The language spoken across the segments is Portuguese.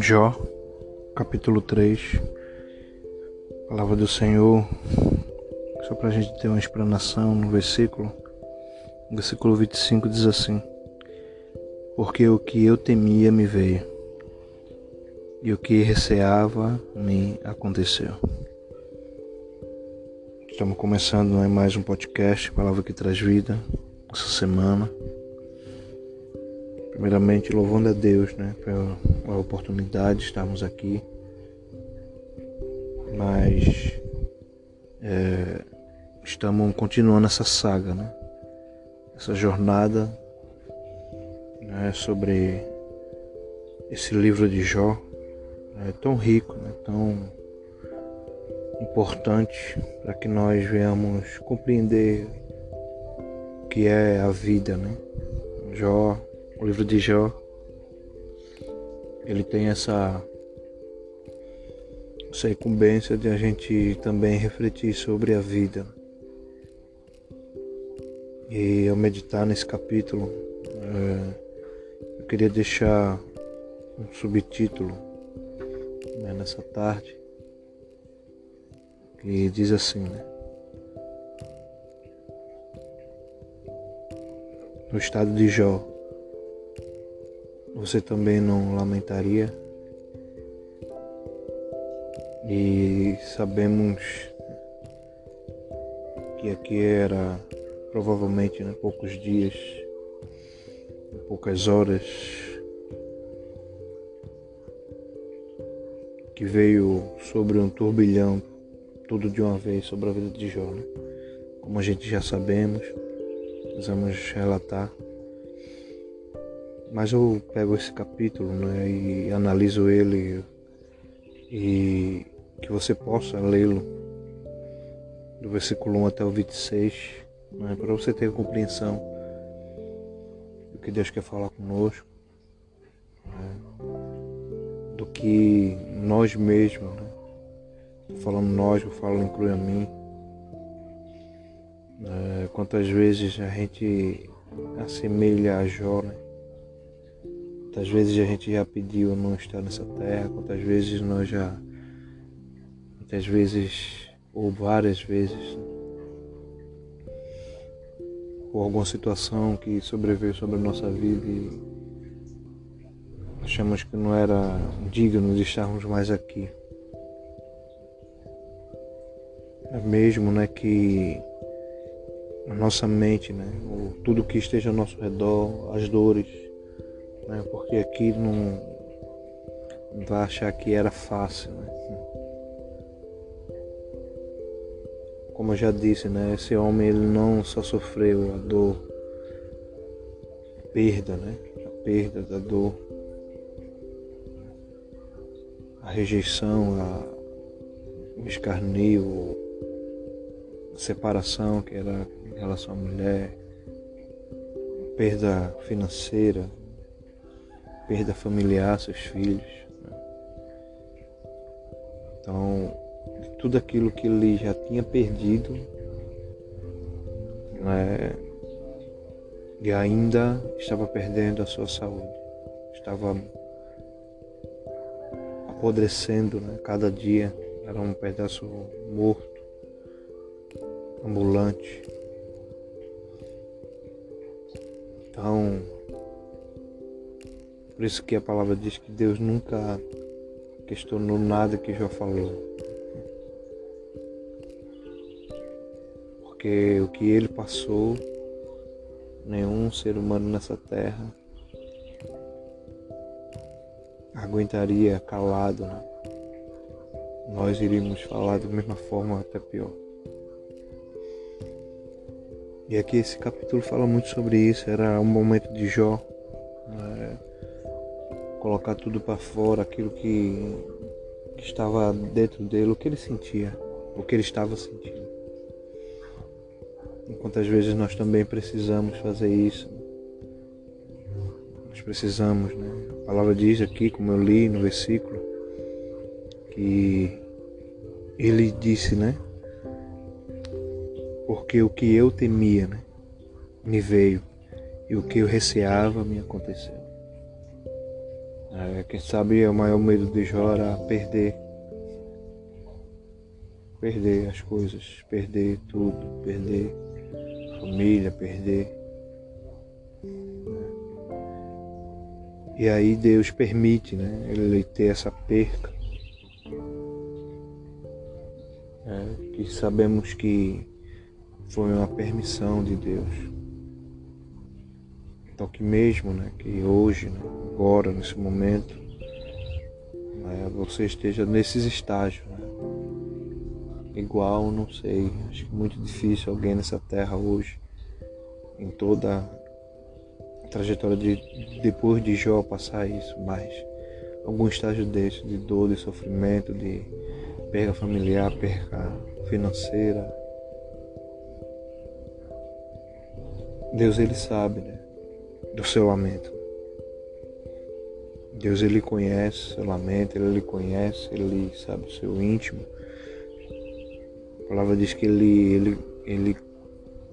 Jó, capítulo 3, palavra do Senhor, só para a gente ter uma explanação no versículo. No versículo 25 diz assim: Porque o que eu temia me veio, e o que receava me aconteceu. Estamos começando mais um podcast, Palavra que Traz Vida, essa semana. Primeiramente, louvando a Deus né, pela oportunidade de estarmos aqui. Mas é, estamos continuando essa saga, né? essa jornada né, sobre esse livro de Jó. É tão rico, né, tão importante para que nós venhamos compreender o que é a vida. Né? Jó o livro de Jó, ele tem essa, essa incumbência de a gente também refletir sobre a vida. E ao meditar nesse capítulo, é, eu queria deixar um subtítulo né, nessa tarde que diz assim, né? No estado de Jó, você também não lamentaria? E sabemos que aqui era provavelmente né, poucos dias, poucas horas que veio sobre um turbilhão tudo de uma vez sobre a vida de Jó. Né? Como a gente já sabemos, precisamos relatar. Mas eu pego esse capítulo né, e analiso ele e que você possa lê-lo do versículo 1 até o 26, né, para você ter compreensão do que Deus quer falar conosco, né, do que nós mesmos, né, falando nós, eu falo inclui a mim, né, quantas vezes a gente assemelha a Jó, né, Quantas vezes a gente já pediu não estar nessa terra, quantas vezes nós já, muitas vezes ou várias vezes, por alguma situação que sobreveio sobre a nossa vida e achamos que não era digno de estarmos mais aqui. É mesmo né, que a nossa mente, né, tudo que esteja ao nosso redor, as dores, né? porque aqui não vai achar que era fácil. Né? Como eu já disse, né? esse homem ele não só sofreu a dor, a perda, né? a perda da dor, a rejeição, a, o escarnio, a separação que era em relação à mulher, perda financeira, perda familiar, seus filhos. Né? Então, tudo aquilo que ele já tinha perdido né, e ainda estava perdendo a sua saúde, estava apodrecendo né, cada dia, era um pedaço morto, ambulante. Então, por isso que a palavra diz que Deus nunca questionou nada que Jó falou. Porque o que ele passou, nenhum ser humano nessa terra aguentaria calado. Né? Nós iríamos falar da mesma forma, até pior. E aqui esse capítulo fala muito sobre isso. Era um momento de Jó. Colocar tudo para fora, aquilo que, que estava dentro dele, o que ele sentia, o que ele estava sentindo. E quantas vezes nós também precisamos fazer isso. Nós precisamos, né? A palavra diz aqui, como eu li no versículo, que ele disse, né? Porque o que eu temia, né? Me veio, e o que eu receava me aconteceu. É, quem sabe o maior medo de Jó era perder. Perder as coisas, perder tudo, perder família, perder. E aí Deus permite né, ele ter essa perca. É, que sabemos que foi uma permissão de Deus. Então que mesmo né, que hoje, né, agora, nesse momento, né, você esteja nesses estágios. Né? Igual, não sei, acho que é muito difícil alguém nessa terra hoje, em toda a trajetória de depois de Jó passar isso, mas algum estágio desse, de dor, de sofrimento, de perda familiar, perda financeira. Deus ele sabe, né? do seu lamento. Deus ele conhece seu lamento, ele lhe conhece, ele sabe o seu íntimo. A palavra diz que ele, ele, ele,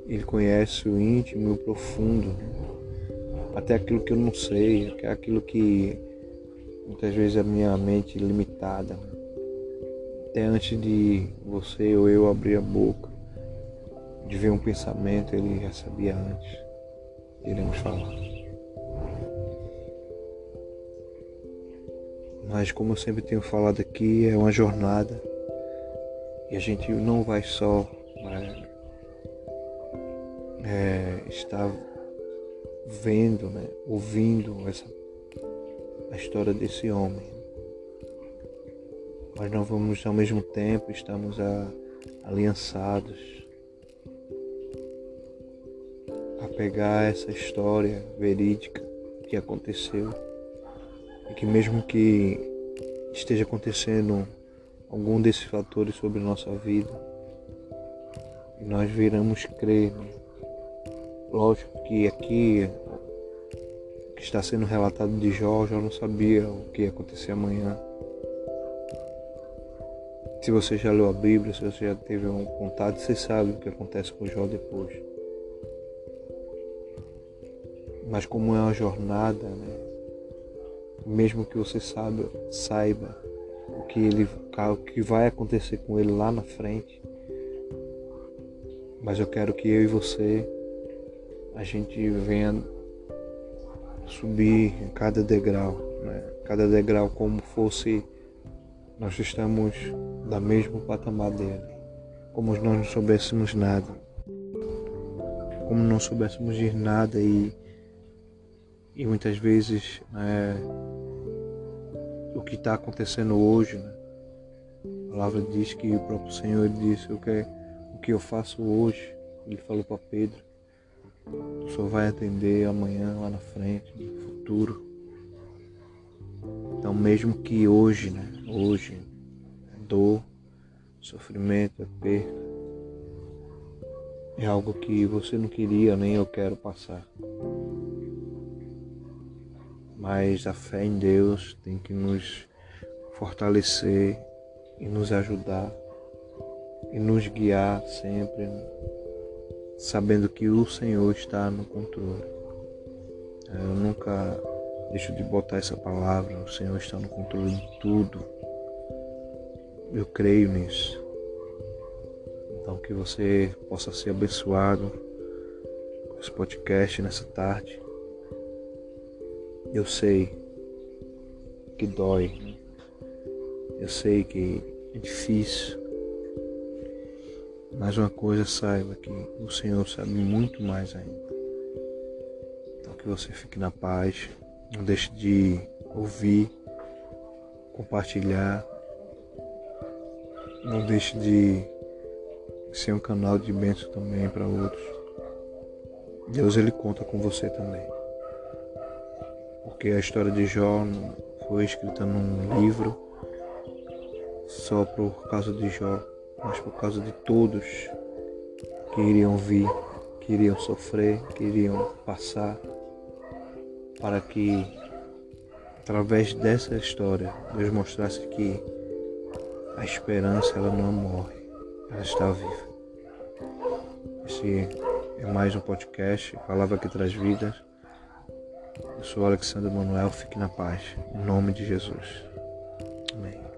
ele conhece o íntimo e o profundo, até aquilo que eu não sei, até aquilo que muitas vezes a minha mente limitada. Até antes de você ou eu abrir a boca, de ver um pensamento, ele já sabia antes. Iremos falar. Mas como eu sempre tenho falado aqui, é uma jornada e a gente não vai só né, é, estar vendo, né, ouvindo essa, a história desse homem. Mas nós vamos ao mesmo tempo, estamos a, aliançados a pegar essa história verídica que aconteceu e que mesmo que esteja acontecendo algum desses fatores sobre nossa vida, nós viramos crer. Né? Lógico que aqui o que está sendo relatado de Jó, já não sabia o que ia acontecer amanhã. Se você já leu a Bíblia, se você já teve um contato, você sabe o que acontece com Jó depois. Mas como é uma jornada, né? Mesmo que você saiba, saiba o que ele o que vai acontecer com ele lá na frente. Mas eu quero que eu e você a gente venha subir cada degrau, né? cada degrau como fosse nós estamos da mesmo patamar dele, como nós não soubéssemos nada, como não soubéssemos de nada e e muitas vezes né, o que está acontecendo hoje, né? a palavra diz que o próprio Senhor disse o que, o que eu faço hoje, ele falou para Pedro, tu só vai atender amanhã lá na frente, no futuro. Então mesmo que hoje, né? Hoje, é dor, sofrimento, é perda, é algo que você não queria nem eu quero passar. Mas a fé em Deus tem que nos fortalecer e nos ajudar e nos guiar sempre, sabendo que o Senhor está no controle. Eu nunca deixo de botar essa palavra, o Senhor está no controle de tudo. Eu creio nisso. Então que você possa ser abençoado com esse podcast nessa tarde. Eu sei que dói, eu sei que é difícil, mas uma coisa saiba que o Senhor sabe muito mais ainda. Então que você fique na paz, não deixe de ouvir, compartilhar, não deixe de ser um canal de bênção também para outros. Deus ele conta com você também porque a história de Jó foi escrita num livro só por causa de Jó, mas por causa de todos que iriam vir, que iriam sofrer, que iriam passar, para que através dessa história Deus mostrasse que a esperança ela não morre, ela está viva. Esse é mais um podcast, Palavra que traz vidas. Eu sou Alexandre Manuel, fique na paz. Em nome de Jesus. Amém.